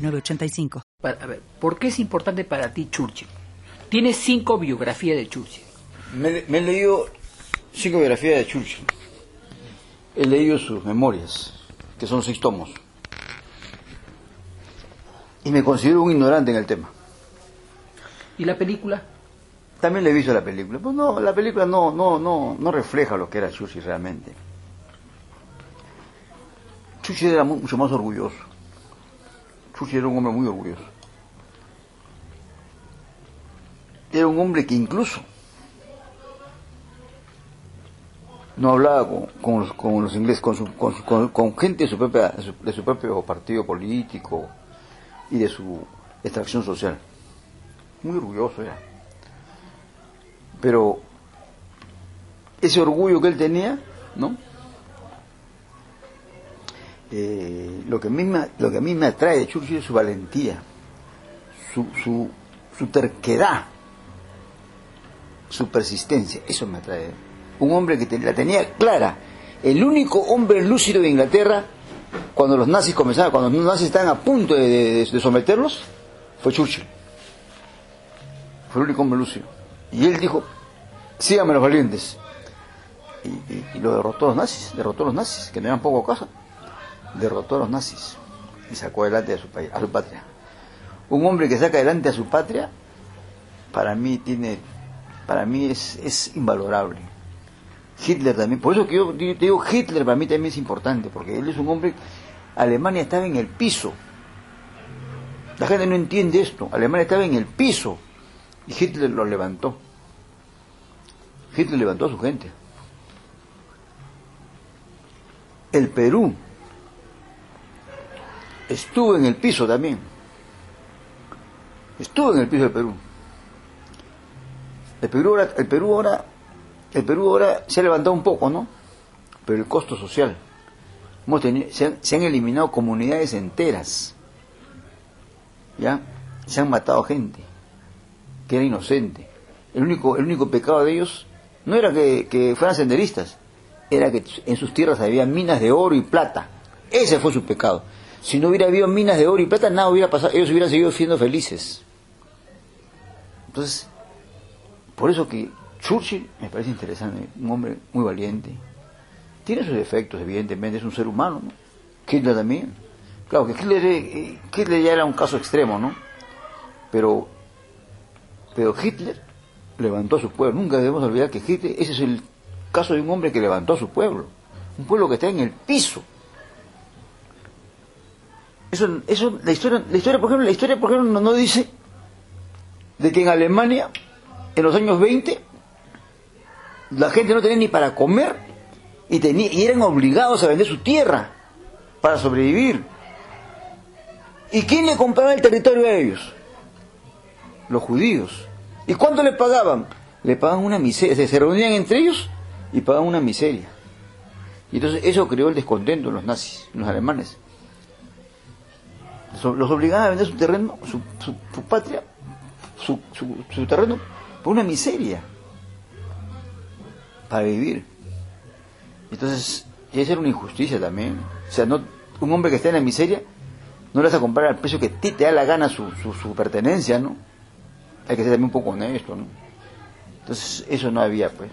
906985. A ver, ¿por qué es importante para ti Churchill? Tienes cinco biografías de Churchill. Me, me he leído cinco biografías de Churchill. He leído sus memorias, que son seis tomos. Y me considero un ignorante en el tema. ¿Y la película? También le he visto la película. Pues no, la película no, no, no, no refleja lo que era Churchill realmente. Churchill era mucho más orgulloso. Era un hombre muy orgulloso. Era un hombre que incluso no hablaba con, los, ingleses, con, su, con, con, gente de su, propia, de su, de su propio partido político y de su extracción social. Muy orgulloso era. Pero ese orgullo que él tenía, ¿no? Eh, lo, que a mí me, lo que a mí me atrae de Churchill es su valentía, su, su, su terquedad, su persistencia, eso me atrae. Un hombre que la tenía clara, el único hombre lúcido de Inglaterra, cuando los nazis comenzaban, cuando los nazis estaban a punto de, someterlos, fue Churchill. Fue el único hombre lúcido. Y él dijo, síganme los valientes. Y, lo derrotó a los nazis, derrotó a los nazis, que no eran poco cosa derrotó a los nazis y sacó adelante a su país, a su patria. Un hombre que saca adelante a su patria, para mí tiene, para mí es, es invalorable. Hitler también, por eso que yo te digo Hitler para mí también es importante, porque él es un hombre, Alemania estaba en el piso. La gente no entiende esto, Alemania estaba en el piso y Hitler lo levantó. Hitler levantó a su gente. El Perú estuvo en el piso también. Estuvo en el piso del Perú. El Perú ahora, el Perú ahora, el Perú ahora se ha levantado un poco, ¿no? Pero el costo social. Hemos tenido, se, han, se han eliminado comunidades enteras. ¿Ya? Se han matado gente que era inocente. El único, el único pecado de ellos no era que fueran senderistas, era que en sus tierras había minas de oro y plata. Ese fue su pecado. Si no hubiera habido minas de oro y plata, nada hubiera pasado, ellos hubieran seguido siendo felices. Entonces, por eso que Churchill me parece interesante, un hombre muy valiente. Tiene sus defectos, evidentemente, es un ser humano, ¿no? Hitler también. Claro que Hitler, eh, Hitler ya era un caso extremo, ¿no? Pero, pero Hitler levantó a su pueblo. Nunca debemos olvidar que Hitler, ese es el caso de un hombre que levantó a su pueblo. Un pueblo que está en el piso. Eso, eso, la historia, la historia, por ejemplo, la historia, por ejemplo, no, no dice de que en Alemania, en los años 20, la gente no tenía ni para comer y, tenía, y eran obligados a vender su tierra para sobrevivir. ¿Y quién le compraba el territorio a ellos? Los judíos. ¿Y cuánto le pagaban? Le pagaban una miseria. Se reunían entre ellos y pagaban una miseria. Y entonces eso creó el descontento en los nazis, en los alemanes. Los obligaban a vender su terreno, su, su, patria, su, su, terreno, por una miseria. Para vivir. Entonces, esa era una injusticia también. O sea, no, un hombre que está en la miseria, no le vas a comprar al precio que a ti te da la gana su, su, pertenencia, ¿no? Hay que ser también un poco honesto, ¿no? Entonces, eso no había, pues.